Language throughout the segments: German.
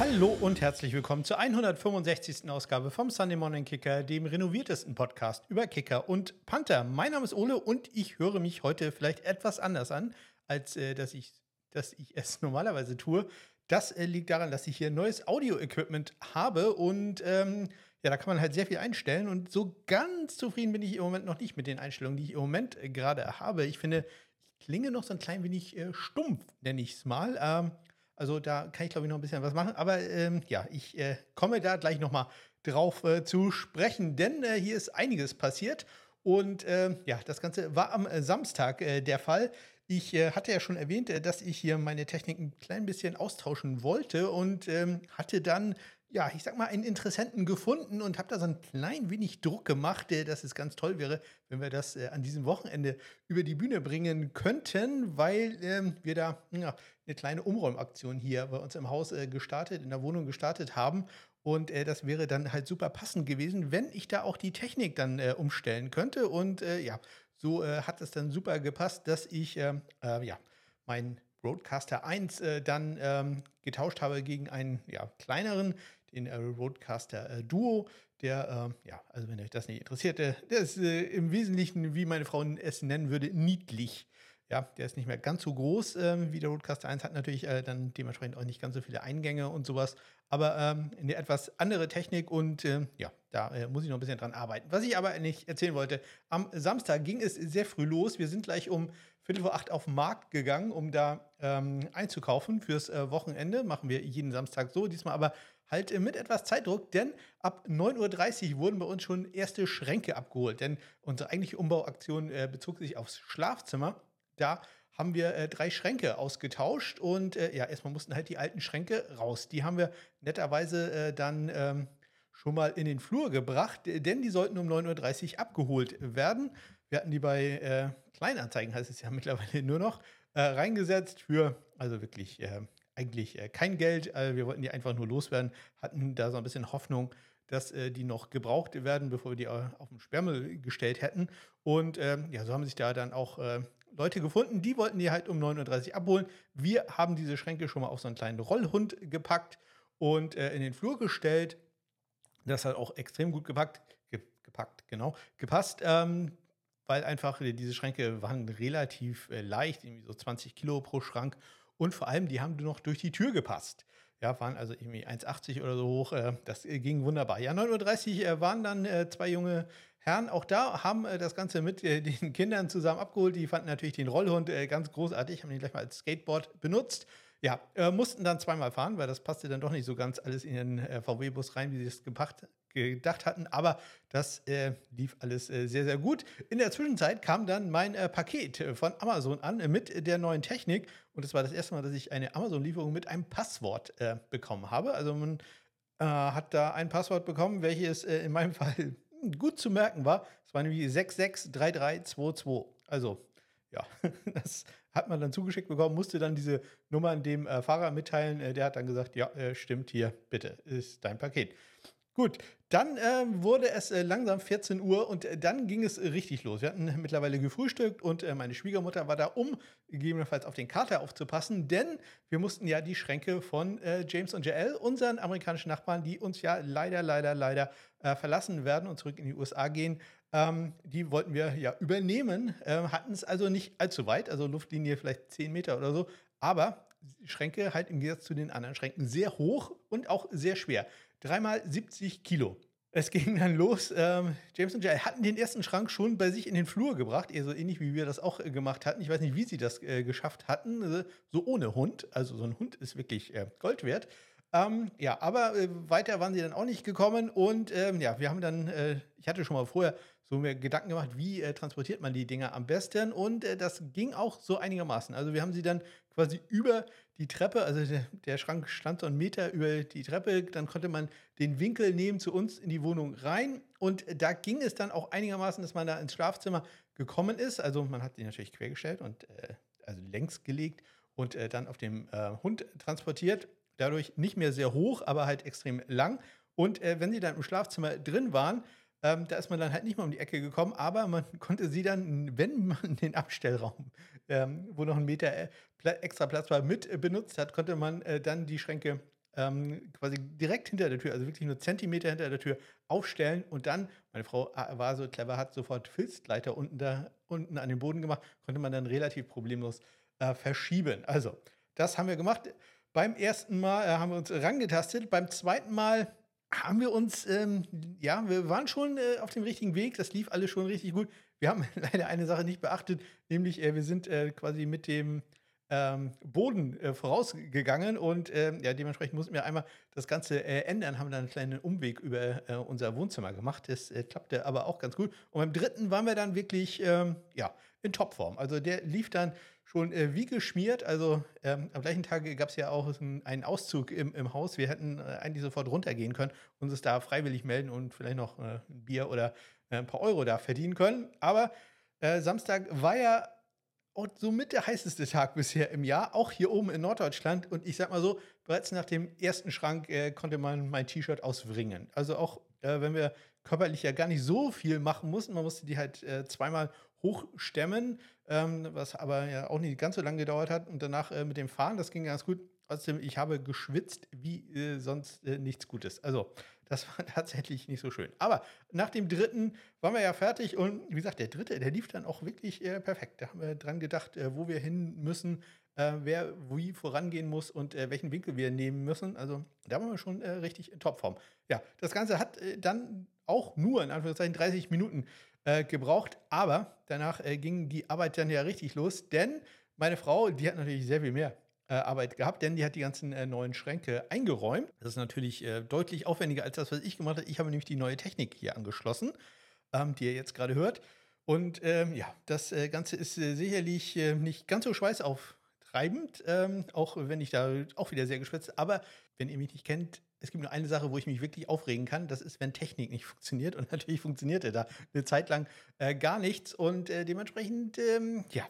Hallo und herzlich willkommen zur 165. Ausgabe vom Sunday Morning Kicker, dem renoviertesten Podcast über Kicker und Panther. Mein Name ist Ole und ich höre mich heute vielleicht etwas anders an, als äh, dass, ich, dass ich es normalerweise tue. Das äh, liegt daran, dass ich hier neues Audio-Equipment habe und ähm, ja, da kann man halt sehr viel einstellen und so ganz zufrieden bin ich im Moment noch nicht mit den Einstellungen, die ich im Moment äh, gerade habe. Ich finde, ich klinge noch so ein klein wenig äh, stumpf, nenne ich es mal. Ähm, also da kann ich glaube ich noch ein bisschen was machen, aber ähm, ja, ich äh, komme da gleich nochmal drauf äh, zu sprechen, denn äh, hier ist einiges passiert. Und ähm, ja, das Ganze war am Samstag der Fall. Ich äh, hatte ja schon erwähnt, äh, dass ich hier meine Technik ein klein bisschen austauschen wollte und ähm, hatte dann, ja, ich sag mal, einen Interessenten gefunden und habe da so ein klein wenig Druck gemacht, äh, dass es ganz toll wäre, wenn wir das äh, an diesem Wochenende über die Bühne bringen könnten, weil ähm, wir da ja, eine kleine Umräumaktion hier bei uns im Haus äh, gestartet, in der Wohnung gestartet haben. Und äh, das wäre dann halt super passend gewesen, wenn ich da auch die Technik dann umstellen könnte. Und ja, so äh, hat es dann super gepasst, dass ich ähm, äh, ja, meinen Roadcaster 1 äh, dann ähm, getauscht habe gegen einen ja, kleineren, den äh, Roadcaster äh, Duo. Der, ähm, ja, also wenn euch das nicht interessiert, der ist äh, im Wesentlichen, wie meine Frau es nennen würde, niedlich. Ja, der ist nicht mehr ganz so groß ähm, wie der Roadcaster 1, hat natürlich äh, dann dementsprechend auch nicht ganz so viele Eingänge und sowas, aber ähm, eine etwas andere Technik und äh, ja, da äh, muss ich noch ein bisschen dran arbeiten. Was ich aber nicht erzählen wollte, am Samstag ging es sehr früh los. Wir sind gleich um Viertel vor acht auf den Markt gegangen, um da ähm, einzukaufen fürs äh, Wochenende. Machen wir jeden Samstag so, diesmal aber halt äh, mit etwas Zeitdruck, denn ab 9.30 Uhr wurden bei uns schon erste Schränke abgeholt, denn unsere eigentliche Umbauaktion äh, bezog sich aufs Schlafzimmer da haben wir äh, drei Schränke ausgetauscht und äh, ja, erstmal mussten halt die alten Schränke raus. Die haben wir netterweise äh, dann ähm, schon mal in den Flur gebracht, denn die sollten um 9.30 Uhr abgeholt werden. Wir hatten die bei äh, Kleinanzeigen, heißt es ja mittlerweile nur noch, äh, reingesetzt für, also wirklich äh, eigentlich kein Geld. wir wollten die einfach nur loswerden, hatten da so ein bisschen Hoffnung, dass äh, die noch gebraucht werden, bevor wir die auf den Sperrmüll gestellt hätten. Und ähm, ja, so haben sich da dann auch äh, Leute gefunden, die wollten die halt um 9.30 Uhr abholen. Wir haben diese Schränke schon mal auf so einen kleinen Rollhund gepackt und äh, in den Flur gestellt. Das hat auch extrem gut gepackt, ge gepackt, genau, gepasst, ähm, weil einfach diese Schränke waren relativ äh, leicht, irgendwie so 20 Kilo pro Schrank und vor allem, die haben noch durch die Tür gepasst. Ja, waren also irgendwie 1,80 oder so hoch. Äh, das äh, ging wunderbar. Ja, 9.30 Uhr äh, waren dann äh, zwei junge Herren auch da haben äh, das Ganze mit äh, den Kindern zusammen abgeholt. Die fanden natürlich den Rollhund äh, ganz großartig, haben ihn gleich mal als Skateboard benutzt. Ja, äh, mussten dann zweimal fahren, weil das passte dann doch nicht so ganz alles in den äh, VW-Bus rein, wie sie es gepacht, gedacht hatten. Aber das äh, lief alles sehr, sehr gut. In der Zwischenzeit kam dann mein Paket von Amazon an mit der neuen Technik. Und es war das erste Mal, dass ich eine Amazon-Lieferung mit einem Passwort bekommen habe. Also man hat da ein Passwort bekommen, welches in meinem Fall gut zu merken war, es war nämlich 663322. Also, ja, das hat man dann zugeschickt bekommen, musste dann diese Nummer dem äh, Fahrer mitteilen. Äh, der hat dann gesagt, ja, äh, stimmt hier, bitte, ist dein Paket. Gut, dann äh, wurde es äh, langsam 14 Uhr und äh, dann ging es richtig los. Wir hatten mittlerweile gefrühstückt und äh, meine Schwiegermutter war da, um gegebenenfalls auf den Kater aufzupassen, denn wir mussten ja die Schränke von äh, James und JL, unseren amerikanischen Nachbarn, die uns ja leider, leider, leider äh, verlassen werden und zurück in die USA gehen, ähm, die wollten wir ja übernehmen, hatten es also nicht allzu weit, also Luftlinie vielleicht 10 Meter oder so, aber Schränke halt im Gegensatz zu den anderen Schränken sehr hoch und auch sehr schwer. Dreimal 70 Kilo. Es ging dann los. Ähm, James und Jay hatten den ersten Schrank schon bei sich in den Flur gebracht, eher so ähnlich wie wir das auch äh, gemacht hatten. Ich weiß nicht, wie sie das äh, geschafft hatten. Äh, so ohne Hund. Also so ein Hund ist wirklich äh, Gold wert. Ähm, ja, aber äh, weiter waren sie dann auch nicht gekommen. Und ähm, ja, wir haben dann, äh, ich hatte schon mal vorher so mir Gedanken gemacht, wie transportiert man die Dinger am besten. Und das ging auch so einigermaßen. Also wir haben sie dann quasi über die Treppe, also der, der, Schrank stand so einen Meter über die Treppe, dann konnte man den Winkel nehmen zu uns in die Wohnung rein. Und da ging es dann auch einigermaßen, dass man da ins Schlafzimmer gekommen ist. Also man hat die natürlich quergestellt und äh, also längs gelegt und äh, dann auf dem äh, Hund transportiert. Dadurch nicht mehr sehr hoch, aber halt extrem lang. Und äh, wenn sie dann im Schlafzimmer drin waren, ähm, da ist man dann halt nicht mehr um die Ecke gekommen, aber man konnte sie dann, wenn man den Abstellraum, ähm, wo noch ein Meter äh, extra Platz war, mit äh, benutzt hat, konnte man äh, dann die Schränke ähm, quasi direkt hinter der Tür, also wirklich nur Zentimeter hinter der Tür aufstellen und dann, meine Frau äh, war so clever, hat sofort Filzleiter unten, da, unten an den Boden gemacht, konnte man dann relativ problemlos äh, verschieben. Also, das haben wir gemacht. Beim ersten Mal äh, haben wir uns rangetastet, beim zweiten Mal haben wir uns, ähm, ja, wir waren schon äh, auf dem richtigen Weg, das lief alles schon richtig gut. Wir haben leider eine Sache nicht beachtet, nämlich äh, wir sind äh, quasi mit dem ähm, Boden äh, vorausgegangen und ähm, ja, dementsprechend mussten wir einmal das Ganze äh, ändern, haben dann einen kleinen Umweg über äh, unser Wohnzimmer gemacht. Das klappte aber auch ganz gut. Und beim dritten waren wir dann wirklich ähm, ja, in Topform. Also der lief dann schon äh, wie geschmiert. Also ähm, am gleichen Tag gab es ja auch einen Auszug im, im Haus. Wir hätten äh, eigentlich sofort runtergehen können, uns da freiwillig melden und vielleicht noch ein Bier oder ein paar Euro da verdienen können. Aber Samstag war ja und somit der heißeste Tag bisher im Jahr, auch hier oben in Norddeutschland. Und ich sag mal so, bereits nach dem ersten Schrank äh, konnte man mein T-Shirt auswringen. Also auch äh, wenn wir körperlich ja gar nicht so viel machen mussten, man musste die halt äh, zweimal hochstemmen, ähm, was aber ja auch nicht ganz so lange gedauert hat. Und danach äh, mit dem Fahren, das ging ganz gut. Trotzdem, ich habe geschwitzt wie äh, sonst äh, nichts Gutes. Also das war tatsächlich nicht so schön. Aber nach dem dritten waren wir ja fertig und wie gesagt, der dritte, der lief dann auch wirklich äh, perfekt. Da haben wir dran gedacht, äh, wo wir hin müssen, äh, wer wie vorangehen muss und äh, welchen Winkel wir nehmen müssen. Also da waren wir schon äh, richtig in Topform. Ja, das Ganze hat äh, dann auch nur in Anführungszeichen 30 Minuten gebraucht, aber danach ging die Arbeit dann ja richtig los, denn meine Frau, die hat natürlich sehr viel mehr äh, Arbeit gehabt, denn die hat die ganzen äh, neuen Schränke eingeräumt. Das ist natürlich äh, deutlich aufwendiger als das, was ich gemacht habe. Ich habe nämlich die neue Technik hier angeschlossen, ähm, die ihr jetzt gerade hört. Und ähm, ja, das äh, Ganze ist äh, sicherlich äh, nicht ganz so schweißauftreibend, ähm, auch wenn ich da auch wieder sehr geschwätzt. Aber wenn ihr mich nicht kennt, es gibt nur eine Sache, wo ich mich wirklich aufregen kann. Das ist, wenn Technik nicht funktioniert. Und natürlich funktionierte da eine Zeit lang gar nichts. Und dementsprechend, ähm, ja,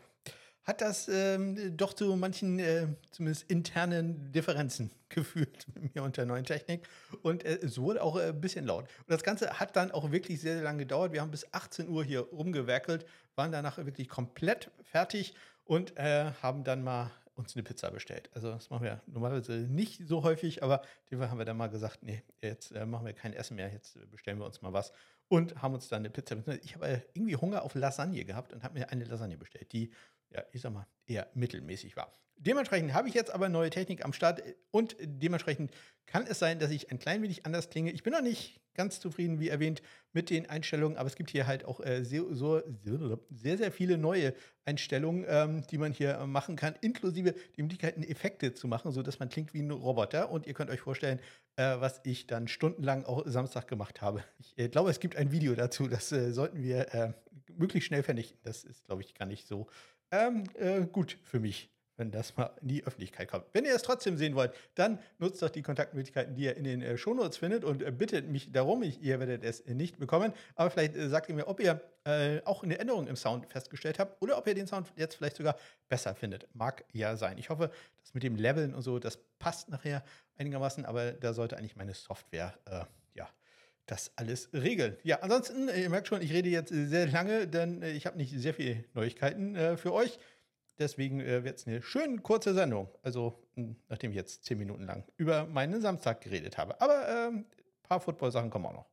hat das ähm, doch zu manchen, äh, zumindest internen Differenzen geführt mit mir und der neuen Technik. Und äh, es wurde auch äh, ein bisschen laut. Und das Ganze hat dann auch wirklich sehr, sehr lange gedauert. Wir haben bis 18 Uhr hier rumgewerkelt, waren danach wirklich komplett fertig und äh, haben dann mal uns eine Pizza bestellt. Also das machen wir normalerweise nicht so häufig, aber dem haben wir dann mal gesagt, nee, jetzt äh, machen wir kein Essen mehr, jetzt bestellen wir uns mal was und haben uns dann eine Pizza bestellt. Ich habe irgendwie Hunger auf Lasagne gehabt und habe mir eine Lasagne bestellt, die ja, ich sag mal, eher mittelmäßig war. Dementsprechend habe ich jetzt aber neue Technik am Start und dementsprechend kann es sein, dass ich ein klein wenig anders klinge. Ich bin noch nicht ganz zufrieden, wie erwähnt, mit den Einstellungen, aber es gibt hier halt auch äh, sehr, so, sehr, sehr viele neue Einstellungen, ähm, die man hier machen kann, inklusive die Möglichkeiten, Effekte zu machen, sodass man klingt wie ein Roboter. Und ihr könnt euch vorstellen, äh, was ich dann stundenlang auch Samstag gemacht habe. Ich äh, glaube, es gibt ein Video dazu, das äh, sollten wir äh, möglichst schnell vernichten. Das ist, glaube ich, gar nicht so ähm, äh, gut für mich, wenn das mal in die Öffentlichkeit kommt. Wenn ihr es trotzdem sehen wollt, dann nutzt doch die Kontaktmöglichkeiten, die ihr in den äh, Shownotes findet und äh, bittet mich darum. Ich, ihr werdet es nicht bekommen, aber vielleicht äh, sagt ihr mir, ob ihr äh, auch eine Änderung im Sound festgestellt habt oder ob ihr den Sound jetzt vielleicht sogar besser findet. Mag ja sein. Ich hoffe, das mit dem Leveln und so, das passt nachher einigermaßen, aber da sollte eigentlich meine Software äh, ja das alles regeln. Ja, ansonsten, äh, ihr merkt schon, ich rede jetzt äh, sehr lange, denn äh, ich habe nicht sehr viele Neuigkeiten äh, für euch. Deswegen äh, wird es eine schön kurze Sendung. Also, hm, nachdem ich jetzt zehn Minuten lang über meinen Samstag geredet habe. Aber ein ähm, paar Football-Sachen kommen auch noch.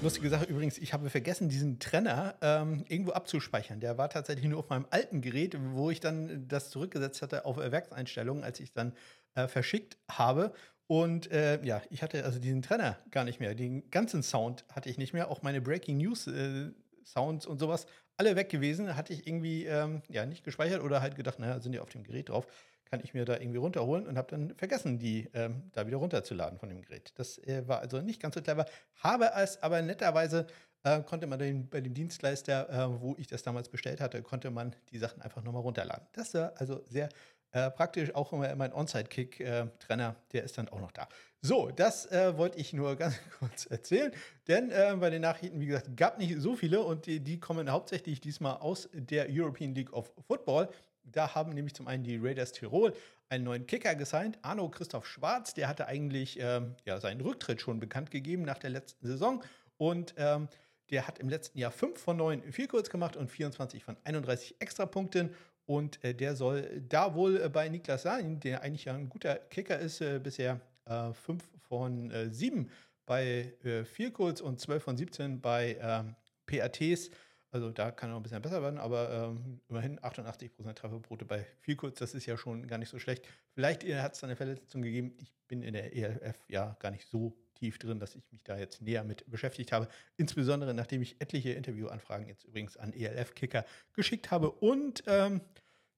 Lustige Sache übrigens, ich habe vergessen, diesen Trenner ähm, irgendwo abzuspeichern. Der war tatsächlich nur auf meinem alten Gerät, wo ich dann das zurückgesetzt hatte auf Werkseinstellungen, als ich dann äh, verschickt habe. Und äh, ja, ich hatte also diesen Trenner gar nicht mehr. Den ganzen Sound hatte ich nicht mehr. Auch meine Breaking News äh, Sounds und sowas, alle weg gewesen. Hatte ich irgendwie ähm, ja nicht gespeichert oder halt gedacht, naja, sind die auf dem Gerät drauf kann ich mir da irgendwie runterholen und habe dann vergessen, die ähm, da wieder runterzuladen von dem Gerät. Das äh, war also nicht ganz so clever. Habe es aber netterweise äh, konnte man den, bei dem Dienstleister, äh, wo ich das damals bestellt hatte, konnte man die Sachen einfach nochmal runterladen. Das war also sehr äh, praktisch. Auch immer mein On-Site-Kick-Trenner, der ist dann auch noch da. So, das äh, wollte ich nur ganz kurz erzählen, denn äh, bei den Nachrichten, wie gesagt, gab nicht so viele und die, die kommen hauptsächlich diesmal aus der European League of Football. Da haben nämlich zum einen die Raiders Tirol einen neuen Kicker gesigned, Arno Christoph Schwarz. Der hatte eigentlich ähm, ja, seinen Rücktritt schon bekannt gegeben nach der letzten Saison. Und ähm, Der hat im letzten Jahr 5 von 9 Vielkurs gemacht und 24 von 31 Extrapunkten. Und äh, der soll da wohl äh, bei Niklas Sahin, der eigentlich ein guter Kicker ist, äh, bisher 5 von 7 bei äh, Vielkurs und 12 von 17 bei ähm, PATs. Also da kann noch ein bisschen besser werden, aber ähm, immerhin 88% Trefferquote bei Vielkurs, das ist ja schon gar nicht so schlecht. Vielleicht hat es da eine Verletzung gegeben. Ich bin in der ELF ja gar nicht so tief drin, dass ich mich da jetzt näher mit beschäftigt habe. Insbesondere nachdem ich etliche Interviewanfragen jetzt übrigens an ELF-Kicker geschickt habe und ähm,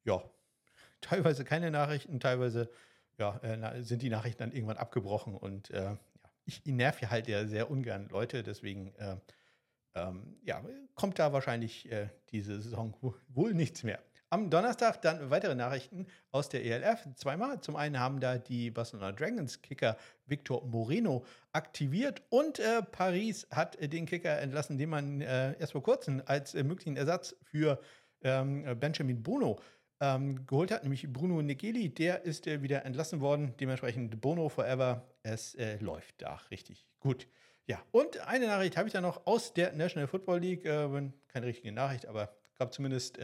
ja, teilweise keine Nachrichten, teilweise ja, äh, sind die Nachrichten dann irgendwann abgebrochen und äh, ja, ich nerv halt ja sehr ungern Leute, deswegen äh, ähm, ja, kommt da wahrscheinlich äh, diese Saison wohl nichts mehr. Am Donnerstag dann weitere Nachrichten aus der ELF. Zweimal. Zum einen haben da die Barcelona Dragons Kicker Victor Moreno aktiviert und äh, Paris hat den Kicker entlassen, den man äh, erst vor kurzem als äh, möglichen Ersatz für ähm, Benjamin Bono ähm, geholt hat, nämlich Bruno Negeli. Der ist äh, wieder entlassen worden. Dementsprechend Bono Forever. Es äh, läuft da richtig gut. Ja, und eine Nachricht habe ich da noch aus der National Football League. keine richtige Nachricht, aber gab zumindest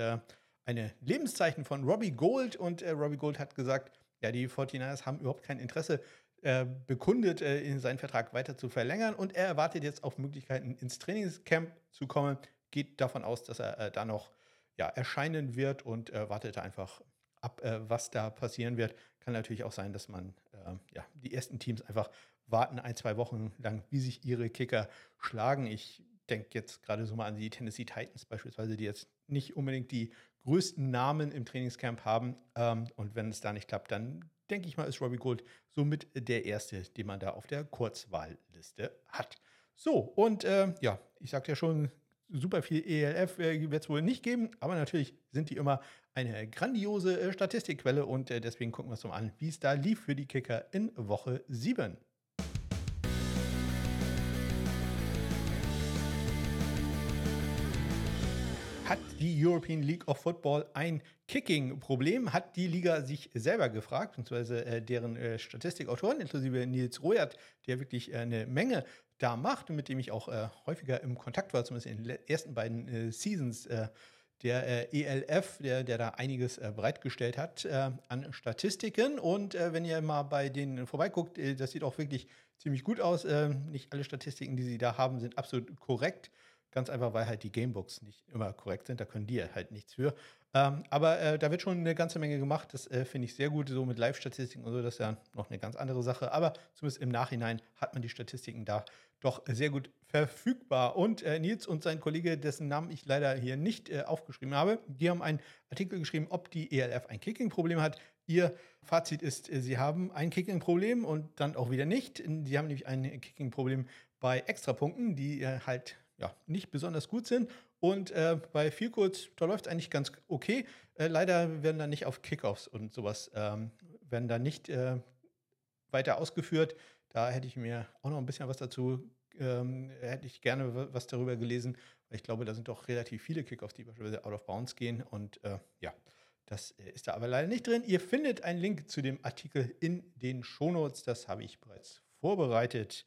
eine Lebenszeichen von Robbie Gold und äh, Robbie Gold hat gesagt, ja, die 49ers haben überhaupt kein Interesse äh, bekundet, äh, in seinen Vertrag weiter zu verlängern und er erwartet jetzt auf Möglichkeiten ins Trainingscamp zu kommen, geht davon aus, dass er äh, da noch ja, erscheinen wird und äh, wartet einfach ab, äh, was da passieren wird. Kann natürlich auch sein, dass man ja, die ersten Teams einfach warten ein, zwei Wochen lang, wie sich ihre Kicker schlagen. Ich denke jetzt gerade so mal an die Tennessee Titans beispielsweise, die jetzt nicht unbedingt die größten Namen im Trainingscamp haben. Ähm, und wenn es da nicht klappt, dann denke ich mal, ist Robbie Gold somit der Erste, den man da auf der Kurzwahlliste hat. So, und äh, ja, ich sagte ja schon, super viel ELF äh, wird es wohl nicht geben, aber natürlich sind die immer eine grandiose äh, Statistikquelle und äh, deswegen gucken wir uns mal an, wie es da lief für die Kicker in Woche 7. Hat die European League of Football ein Kicking-Problem? Hat die Liga sich selber gefragt, beziehungsweise äh, deren äh, Statistikautoren, inklusive Nils Royert, der wirklich äh, eine Menge da macht und mit dem ich auch äh, häufiger im Kontakt war, zumindest in den ersten beiden äh, Seasons äh, der ELF, der, der da einiges bereitgestellt hat an Statistiken. Und wenn ihr mal bei denen vorbeiguckt, das sieht auch wirklich ziemlich gut aus. nicht alle Statistiken, die sie da haben, sind absolut korrekt. Ganz einfach, weil halt die Gamebooks nicht immer korrekt sind. Da können die halt nichts für. Ähm, aber äh, da wird schon eine ganze Menge gemacht. Das äh, finde ich sehr gut. So mit Live-Statistiken und so, das ist ja noch eine ganz andere Sache. Aber zumindest im Nachhinein hat man die Statistiken da doch sehr gut verfügbar. Und äh, Nils und sein Kollege, dessen Namen ich leider hier nicht äh, aufgeschrieben habe, die haben einen Artikel geschrieben, ob die ELF ein Kicking-Problem hat. Ihr Fazit ist, äh, sie haben ein Kicking-Problem und dann auch wieder nicht. Sie haben nämlich ein Kicking-Problem bei Extrapunkten, die äh, halt ja, nicht besonders gut sind. Und äh, bei Vielkurz, da läuft es eigentlich ganz okay. Äh, leider werden da nicht auf Kickoffs und sowas, ähm, werden da nicht äh, weiter ausgeführt. Da hätte ich mir auch noch ein bisschen was dazu, ähm, hätte ich gerne was darüber gelesen, ich glaube, da sind doch relativ viele Kickoffs, die beispielsweise out of bounds gehen. Und äh, ja, das äh, ist da aber leider nicht drin. Ihr findet einen Link zu dem Artikel in den Shownotes. Das habe ich bereits vorbereitet.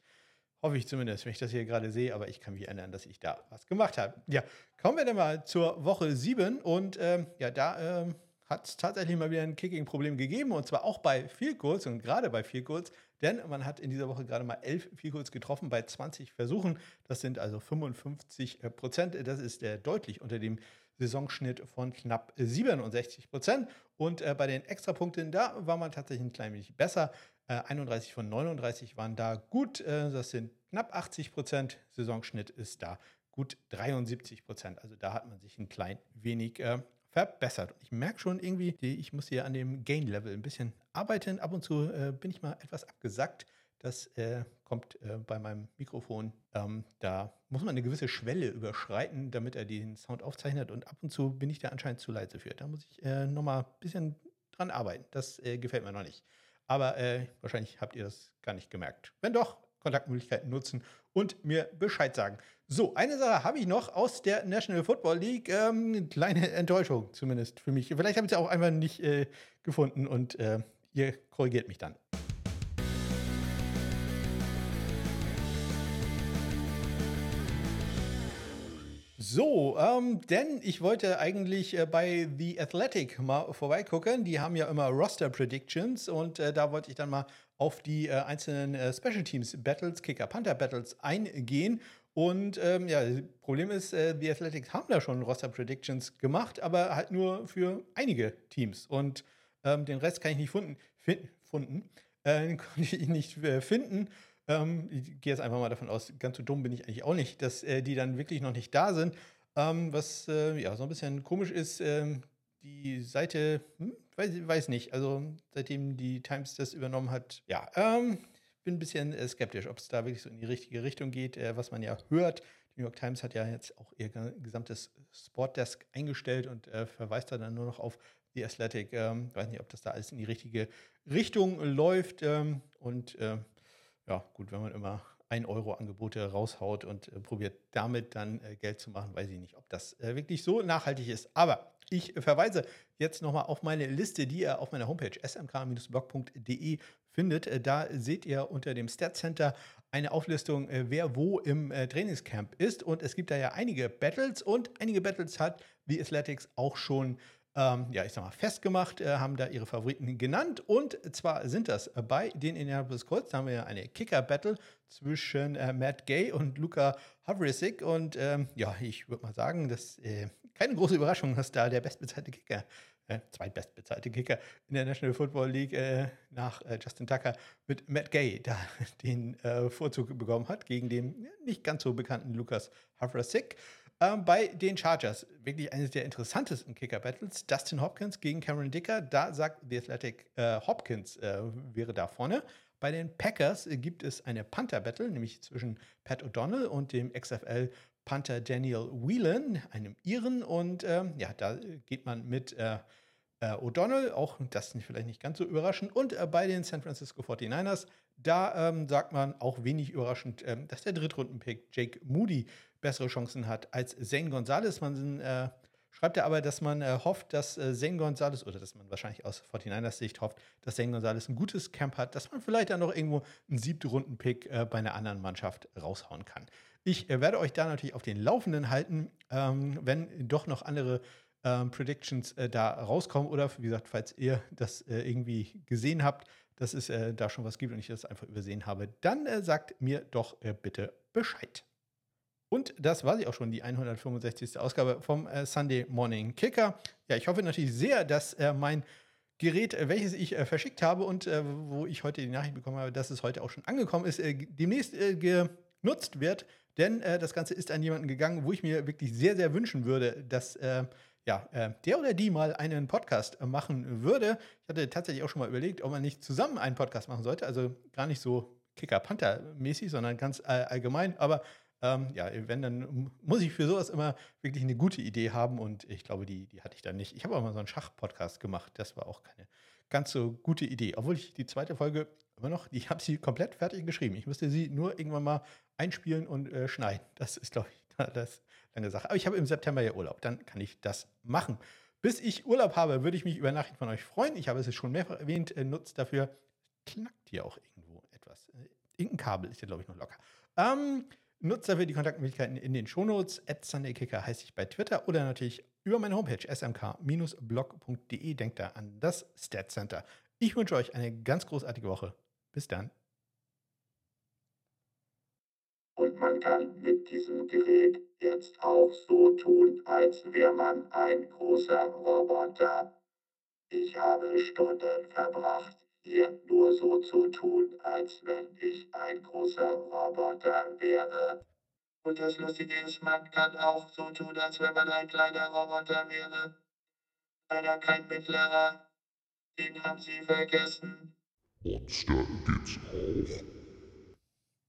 Hoffe ich zumindest, wenn ich das hier gerade sehe, aber ich kann mich erinnern, dass ich da was gemacht habe. Ja, kommen wir dann mal zur Woche 7 und ähm, ja, da ähm, hat es tatsächlich mal wieder ein Kicking-Problem gegeben und zwar auch bei Field Goals und gerade bei Field Goals, denn man hat in dieser Woche gerade mal 11 Field Goals getroffen bei 20 Versuchen. Das sind also 55 äh, Prozent. Das ist äh, deutlich unter dem Saisonschnitt von knapp 67 Prozent. Und äh, bei den Extrapunkten, da war man tatsächlich ein klein wenig besser. 31 äh, von 39 waren da gut. Äh, das sind knapp 80 Prozent. Saisonschnitt ist da gut 73 Prozent. Also da hat man sich ein klein wenig äh, verbessert. Ich merke schon irgendwie, ich muss hier an dem Gain-Level ein bisschen arbeiten. Ab und zu bin ich mal etwas abgesackt. Das äh, kommt bei meinem Mikrofon. Ähm, da muss man eine gewisse Schwelle überschreiten, damit er den Sound aufzeichnet. Und ab und zu bin ich da anscheinend zu leise für. Da muss ich äh, nochmal ein bisschen dran arbeiten. Das gefällt mir noch nicht. Aber äh, wahrscheinlich habt ihr das gar nicht gemerkt. Wenn doch, Kontaktmöglichkeiten nutzen und mir Bescheid sagen. So, eine Sache habe ich noch aus der National Football League. Ähm, kleine Enttäuschung zumindest für mich. Vielleicht habe ich es auch einfach nicht äh, gefunden und äh, ihr korrigiert mich dann. So, ähm, denn ich wollte eigentlich äh, bei The Athletic mal vorbeigucken. Die haben ja immer Roster Predictions und äh, da wollte ich dann mal auf die äh, einzelnen äh, Special Teams Battles, Kicker Panther Battles eingehen. Und ähm, ja, das Problem ist, äh, The Athletics haben da schon Roster Predictions gemacht, aber halt nur für einige Teams. Und ähm, den Rest kann ich nicht funden. Fin funden. Äh, konnte ich nicht finden. Ähm, ich gehe jetzt einfach mal davon aus, ganz so dumm bin ich eigentlich auch nicht, dass äh, die dann wirklich noch nicht da sind. Ähm, was äh, ja so ein bisschen komisch ist, ähm, die Seite, hm, weiß, weiß nicht, also seitdem die Times das übernommen hat, ja, ähm, bin ein bisschen äh, skeptisch, ob es da wirklich so in die richtige Richtung geht, äh, was man ja hört. Die New York Times hat ja jetzt auch ihr gesamtes Sportdesk eingestellt und äh, verweist da dann nur noch auf The Athletic. Ähm, weiß nicht, ob das da alles in die richtige Richtung läuft. Ähm, und äh, ja, gut, wenn man immer 1 Euro Angebote raushaut und äh, probiert damit dann äh, Geld zu machen, weiß ich nicht, ob das äh, wirklich so nachhaltig ist. Aber ich verweise jetzt nochmal auf meine Liste, die ihr auf meiner Homepage smk-blog.de findet. Äh, da seht ihr unter dem Stat Center eine Auflistung, äh, wer wo im äh, Trainingscamp ist. Und es gibt da ja einige Battles und einige Battles hat The Athletics auch schon ähm, ja, ich sag mal, festgemacht, äh, haben da ihre Favoriten genannt. Und zwar sind das bei den Indianapolis Colts, da haben wir ja eine Kicker-Battle zwischen äh, Matt Gay und Luca Havrisik. Und ähm, ja, ich würde mal sagen, das äh, keine große Überraschung, dass da der bestbezahlte Kicker äh, zweitbestbezahlte Kicker in der National Football League äh, nach äh, Justin Tucker mit Matt Gay da den äh, Vorzug bekommen hat gegen den nicht ganz so bekannten Lukas Havrasik. Ähm, bei den Chargers, wirklich eines der interessantesten Kicker-Battles. Dustin Hopkins gegen Cameron Dicker. Da sagt The Athletic, äh, Hopkins äh, wäre da vorne. Bei den Packers gibt es eine Panther-Battle, nämlich zwischen Pat O'Donnell und dem XFL Panther Daniel Whelan, einem Iren. Und ähm, ja, da geht man mit äh, äh, O'Donnell, auch das ist vielleicht nicht ganz so überraschend. Und äh, bei den San Francisco 49ers, da ähm, sagt man auch wenig überraschend, ähm, dass der Drittrunden-Pick Jake Moody bessere Chancen hat als Zane Gonzalez. Man äh, schreibt er aber, dass man äh, hofft, dass äh, Zane Gonzalez, oder dass man wahrscheinlich aus 49ers Sicht hofft, dass Zane Gonzalez ein gutes Camp hat, dass man vielleicht dann noch irgendwo einen siebten Runden-Pick äh, bei einer anderen Mannschaft raushauen kann. Ich äh, werde euch da natürlich auf den Laufenden halten, ähm, wenn doch noch andere ähm, Predictions äh, da rauskommen oder wie gesagt, falls ihr das äh, irgendwie gesehen habt, dass es da schon was gibt und ich das einfach übersehen habe, dann sagt mir doch bitte Bescheid. Und das war sie auch schon, die 165. Ausgabe vom äh, Sunday Morning Kicker. Ja, ich hoffe natürlich sehr, dass mein Gerät, welches ich verschickt habe und wo ich heute die Nachricht bekommen habe, dass es heute auch schon angekommen ist, demnächst genutzt wird. Denn das Ganze ist an jemanden gegangen, wo ich mir wirklich sehr, sehr wünschen würde, dass ja, äh, der oder die mal einen Podcast äh, machen würde. Ich hatte tatsächlich auch schon mal überlegt, ob man nicht zusammen einen Podcast machen sollte. Also gar nicht so Kicker-Panther-mäßig, sondern ganz äh, allgemein. Aber ähm, ja, wenn, dann muss ich für sowas immer wirklich eine gute Idee haben. Und ich glaube, die, die hatte ich dann nicht. Ich habe auch mal so einen Schach-Podcast gemacht. Das war auch keine ganz so gute Idee. Obwohl ich die zweite Folge immer noch, ich habe sie komplett fertig geschrieben. Ich musste sie nur irgendwann mal einspielen und äh, schneiden. Das ist, glaube ich, das lange Sache. Aber ich habe im September ja Urlaub, dann kann ich das machen. Bis ich Urlaub habe, würde ich mich über Nachrichten von euch freuen. Ich habe es schon mehrfach erwähnt, äh, nutzt dafür. Knackt hier auch irgendwo etwas. Äh, irgendein Kabel ist hier, glaube ich, noch locker. Ähm, nutzt dafür die Kontaktmöglichkeiten in den Shownotes. At SundayKicker heiße ich bei Twitter oder natürlich über meine Homepage smk-blog.de. Denkt da an das Stat Center. Ich wünsche euch eine ganz großartige Woche. Bis dann. Und man kann mit diesem Gerät jetzt auch so tun, als wäre man ein großer Roboter. Ich habe Stunden verbracht, hier nur so zu tun, als wenn ich ein großer Roboter wäre. Und das Lustige ist, man kann auch so tun, als wenn man ein kleiner Roboter wäre. Leider kein mittlerer. Den haben sie vergessen. Monster gibt's auch.